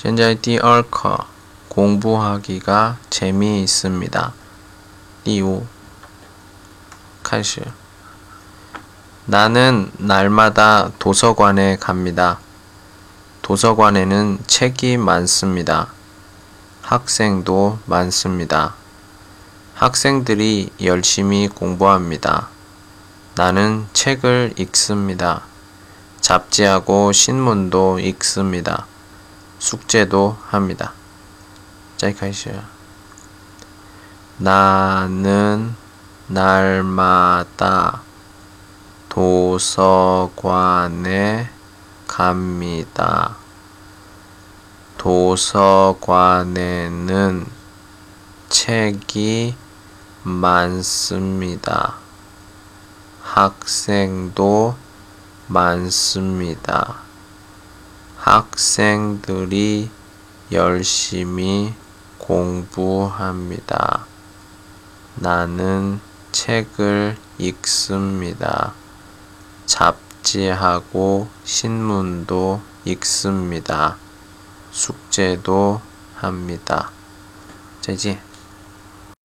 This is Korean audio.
现在第二课 공부하기가 재미있습니다. 第五 开始 나는 날마다 도서관에 갑니다. 도서관에는 책이 많습니다. 학생도 많습니다. 학생들이 열심히 공부합니다. 나는 책을 읽습니다. 잡지하고 신문도 읽습니다. 숙제도 합니다. 자이카이시요. 나는 날마다 도서관에 갑니다. 도서관에는 책이 많습니다. 학생도 많습니다. 학생들이 열심히 공부합니다. 나는 책을 읽습니다. 잡지하고 신문도 읽습니다. 숙제도 합니다. 再见。